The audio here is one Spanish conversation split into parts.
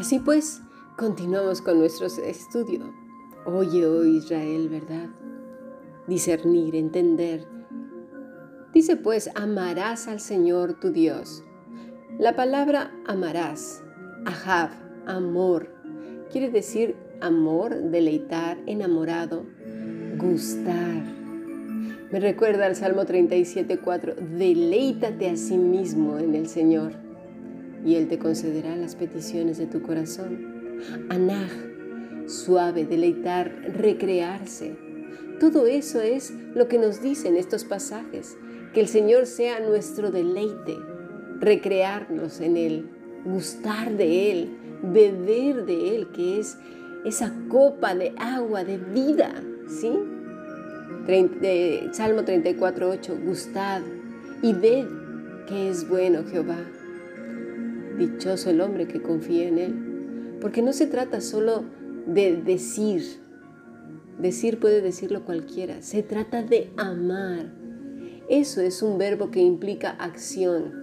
Así pues, continuamos con nuestro estudio. Oye, oh Israel, ¿verdad? Discernir, entender. Dice pues, amarás al Señor tu Dios. La palabra amarás, ahab, amor, quiere decir amor, deleitar, enamorado, gustar. Me recuerda al Salmo 37.4, deleítate a sí mismo en el Señor y Él te concederá las peticiones de tu corazón. Anaj, suave, deleitar, recrearse. Todo eso es lo que nos dicen estos pasajes, que el Señor sea nuestro deleite, recrearnos en Él, gustar de Él, beber de Él, que es esa copa de agua de vida, ¿sí? Salmo 34, 8, gustad y ved que es bueno Jehová. Dichoso el hombre que confía en Él, porque no se trata solo de decir, decir puede decirlo cualquiera, se trata de amar. Eso es un verbo que implica acción,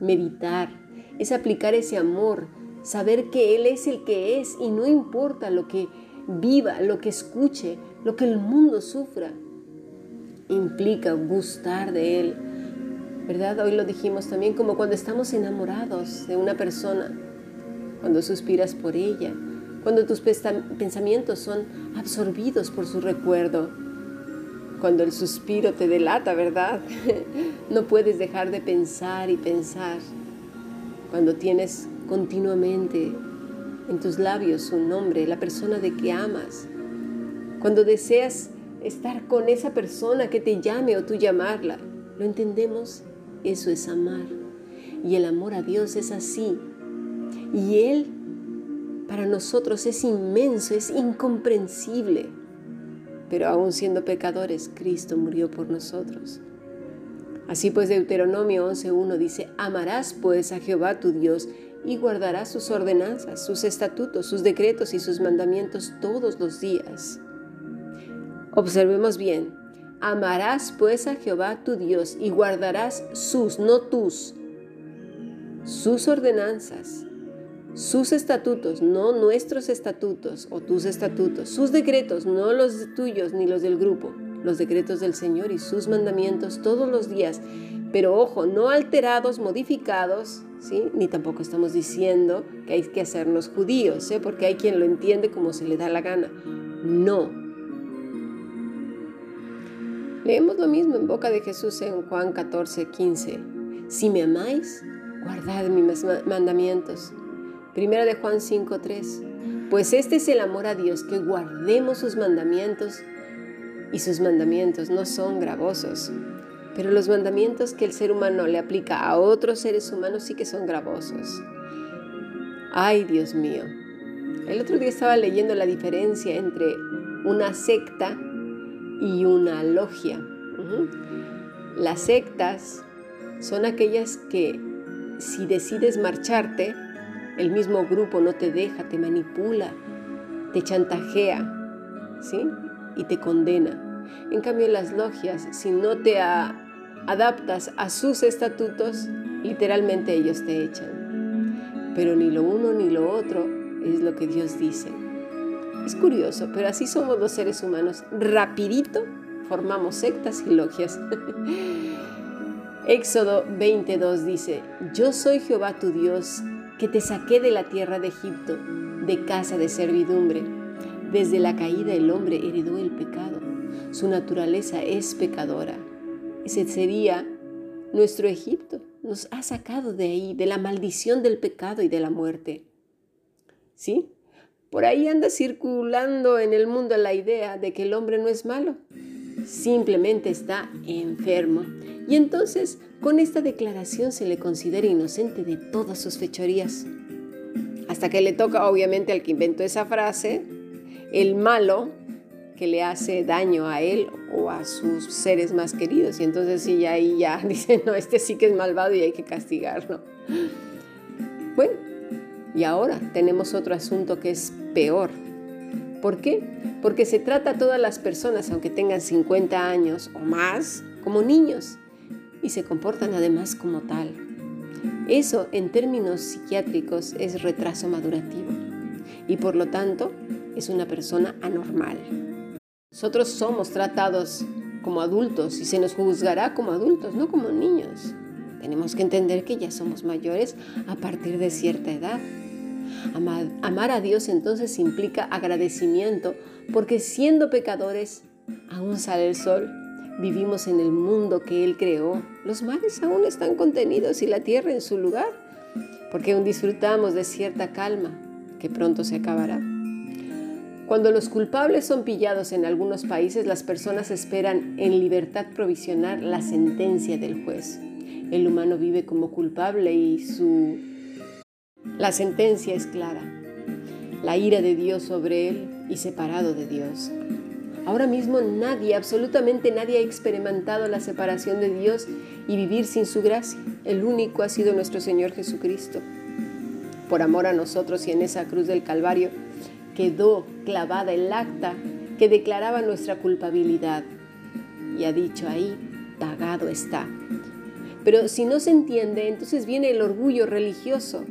meditar, es aplicar ese amor, saber que Él es el que es y no importa lo que viva, lo que escuche, lo que el mundo sufra. Implica gustar de Él, ¿verdad? Hoy lo dijimos también como cuando estamos enamorados de una persona, cuando suspiras por ella, cuando tus pensamientos son absorbidos por su recuerdo, cuando el suspiro te delata, ¿verdad? no puedes dejar de pensar y pensar, cuando tienes continuamente en tus labios su nombre, la persona de que amas, cuando deseas estar con esa persona que te llame o tú llamarla, ¿lo entendemos? Eso es amar. Y el amor a Dios es así. Y Él para nosotros es inmenso, es incomprensible. Pero aún siendo pecadores, Cristo murió por nosotros. Así pues Deuteronomio 11.1 dice, amarás pues a Jehová tu Dios y guardarás sus ordenanzas, sus estatutos, sus decretos y sus mandamientos todos los días. Observemos bien, Amarás pues a Jehová tu Dios y guardarás sus, no tus, sus ordenanzas, sus estatutos, no nuestros estatutos o tus estatutos, sus decretos, no los tuyos ni los del grupo, los decretos del Señor y sus mandamientos todos los días, pero ojo, no alterados, modificados, ¿sí? Ni tampoco estamos diciendo que hay que hacernos judíos, ¿eh? porque hay quien lo entiende como se le da la gana. No, Leemos lo mismo en boca de Jesús en Juan 14, 15. Si me amáis, guardad mis mandamientos. Primera de Juan 5, 3. Pues este es el amor a Dios, que guardemos sus mandamientos. Y sus mandamientos no son gravosos. Pero los mandamientos que el ser humano le aplica a otros seres humanos sí que son gravosos. Ay, Dios mío. El otro día estaba leyendo la diferencia entre una secta y una logia. Las sectas son aquellas que si decides marcharte, el mismo grupo no te deja, te manipula, te chantajea, ¿sí? Y te condena. En cambio, las logias, si no te adaptas a sus estatutos, literalmente ellos te echan. Pero ni lo uno ni lo otro es lo que Dios dice. Es curioso, pero así somos los seres humanos. Rapidito formamos sectas y logias. Éxodo 22 dice, Yo soy Jehová tu Dios, que te saqué de la tierra de Egipto, de casa de servidumbre. Desde la caída el hombre heredó el pecado. Su naturaleza es pecadora. Ese sería nuestro Egipto. Nos ha sacado de ahí, de la maldición del pecado y de la muerte. ¿Sí? Por ahí anda circulando en el mundo la idea de que el hombre no es malo, simplemente está enfermo. Y entonces con esta declaración se le considera inocente de todas sus fechorías. Hasta que le toca obviamente al que inventó esa frase, el malo que le hace daño a él o a sus seres más queridos. Y entonces sí, ahí ya dice, no, este sí que es malvado y hay que castigarlo. Bueno, y ahora tenemos otro asunto que es peor. ¿Por qué? Porque se trata a todas las personas, aunque tengan 50 años o más, como niños y se comportan además como tal. Eso en términos psiquiátricos es retraso madurativo y por lo tanto es una persona anormal. Nosotros somos tratados como adultos y se nos juzgará como adultos, no como niños. Tenemos que entender que ya somos mayores a partir de cierta edad. Amar, a Dios entonces implica agradecimiento porque siendo pecadores aún sale el sol. Vivimos en el mundo que Él creó. Los mares aún están contenidos y la tierra en su lugar porque aún disfrutamos de cierta calma que pronto se acabará. Cuando los culpables son pillados en algunos países, las personas esperan en libertad provisional la sentencia del juez. El humano vive como culpable y su la sentencia es clara. La ira de Dios sobre él y separado de Dios. Ahora mismo nadie, absolutamente nadie ha experimentado la separación de Dios y vivir sin su gracia. El único ha sido nuestro Señor Jesucristo. Por amor a nosotros y en esa cruz del Calvario, quedó clavada el acta que declaraba nuestra culpabilidad y ha dicho ahí, pagado está. Pero si no se entiende, entonces viene el orgullo religioso.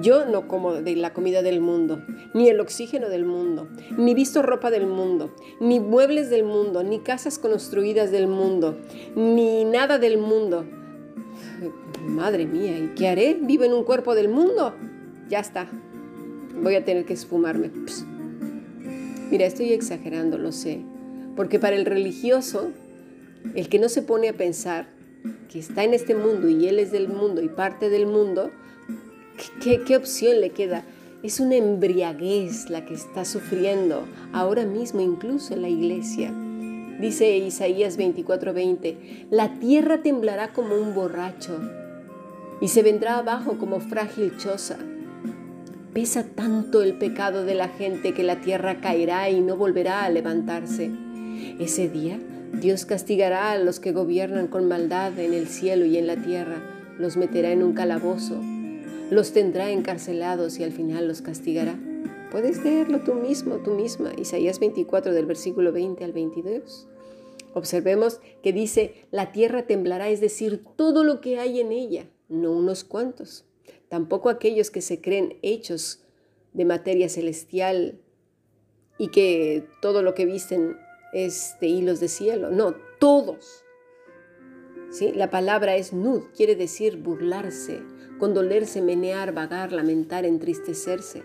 Yo no como de la comida del mundo, ni el oxígeno del mundo, ni visto ropa del mundo, ni muebles del mundo, ni casas construidas del mundo, ni nada del mundo. Madre mía, ¿y qué haré? ¿Vivo en un cuerpo del mundo? Ya está, voy a tener que esfumarme. Mira, estoy exagerando, lo sé, porque para el religioso, el que no se pone a pensar que está en este mundo y él es del mundo y parte del mundo, ¿qué, opción le queda? Es una embriaguez la que está sufriendo ahora mismo incluso en la iglesia. Dice Isaías 24:20, la tierra temblará como un borracho y se vendrá abajo como frágil choza. Pesa tanto el pecado de la gente que la tierra caerá y no volverá a levantarse. Ese día Dios castigará a los que gobiernan con maldad en el cielo y en la tierra, los meterá en un calabozo, los tendrá encarcelados y al final los castigará. Puedes leerlo tú mismo, tú misma, Isaías 24 del versículo 20 al 22. Observemos que dice, la tierra temblará, es decir, todo lo que hay en ella, no unos cuantos tampoco aquellos que se creen hechos de materia celestial y que todo lo que visten es de hilos de cielo. No, todos. ¿Sí? La palabra es nud, quiere decir burlarse, condolerse, menear, vagar, lamentar, entristecerse.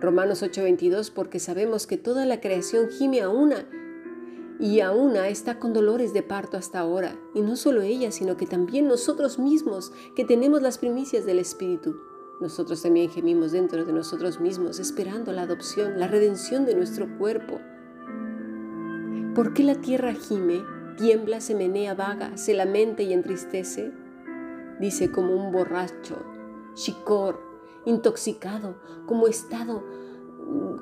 Romanos 8:22, porque sabemos que toda la creación gime a una y a una está con dolores de parto hasta ahora. Y no solo ella, sino que también nosotros mismos, que tenemos las primicias del Espíritu. Nosotros también gemimos dentro de nosotros mismos, esperando la adopción, la redención de nuestro cuerpo. ¿Por qué la tierra gime, tiembla, se menea, vaga, se lamenta y entristece? Dice como un borracho, chicor, intoxicado, como estado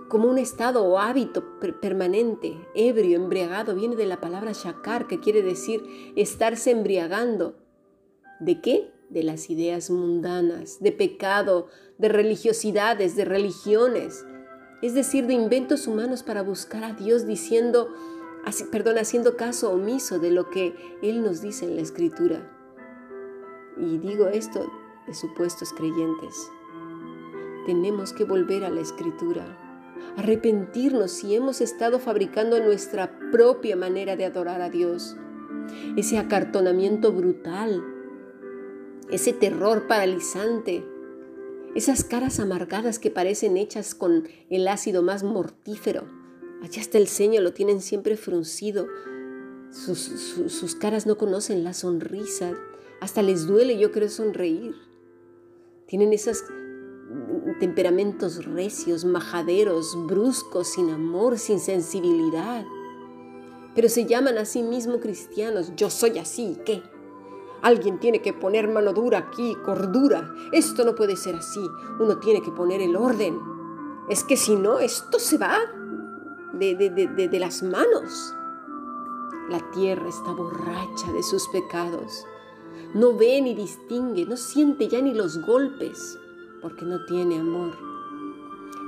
como un estado o hábito permanente, ebrio, embriagado, viene de la palabra shakar, que quiere decir estarse embriagando. ¿De qué? De las ideas mundanas, de pecado, de religiosidades, de religiones, es decir, de inventos humanos para buscar a Dios diciendo, perdón, haciendo caso omiso de lo que Él nos dice en la Escritura. Y digo esto de supuestos creyentes tenemos que volver a la escritura, arrepentirnos si hemos estado fabricando nuestra propia manera de adorar a Dios. Ese acartonamiento brutal, ese terror paralizante, esas caras amargadas que parecen hechas con el ácido más mortífero. Allá hasta el ceño lo tienen siempre fruncido. Sus, caras no conocen la sonrisa. Hasta les duele, yo creo, sonreír. Tienen esas temperamentos recios, majaderos, bruscos, sin amor, sin sensibilidad. Pero se llaman a sí mismos cristianos. Yo soy así, ¿qué? Alguien tiene que poner mano dura aquí, cordura. Esto no puede ser así. Uno tiene que poner el orden. Es que si no, esto se va de, de, de las manos. La tierra está borracha de sus pecados. No ve ni distingue, no siente ya ni los golpes porque no tiene amor.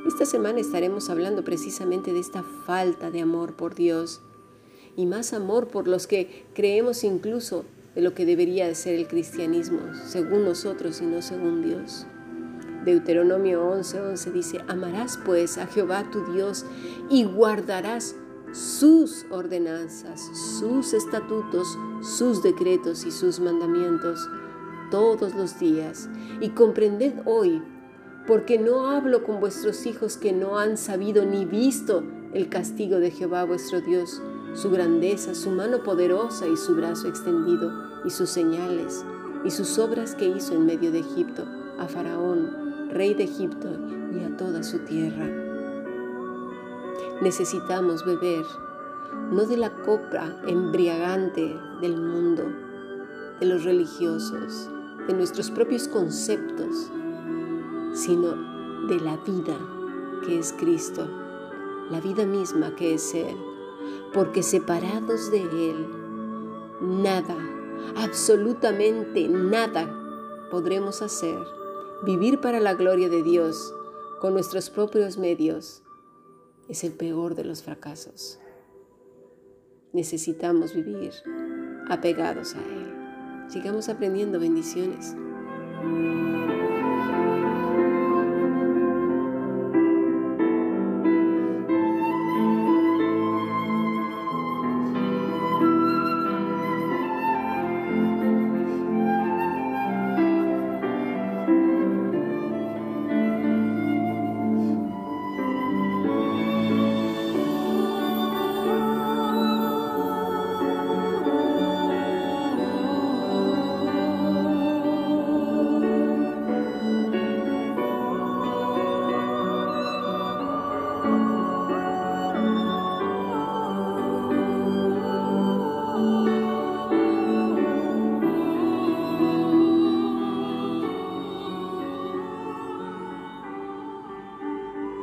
Esta semana estaremos hablando precisamente de esta falta de amor por Dios y más amor por los que creemos incluso de lo que debería de ser el cristianismo, según nosotros y no según Dios. Deuteronomio 11:11 11 dice, amarás pues a Jehová tu Dios y guardarás sus ordenanzas, sus estatutos, sus decretos y sus mandamientos todos los días. Y comprended hoy, porque no hablo con vuestros hijos que no han sabido ni visto el castigo de Jehová vuestro Dios, su grandeza, su mano poderosa y su brazo extendido, y sus señales, y sus obras que hizo en medio de Egipto, a Faraón, rey de Egipto, y a toda su tierra. Necesitamos beber no de la copa embriagante del mundo, de los religiosos, de nuestros propios conceptos, sino de la vida que es Cristo, la vida misma que es Él, porque separados de Él, nada, absolutamente nada podremos hacer. Vivir para la gloria de Dios con nuestros propios medios es el peor de los fracasos. Necesitamos vivir apegados a Él. Sigamos aprendiendo bendiciones.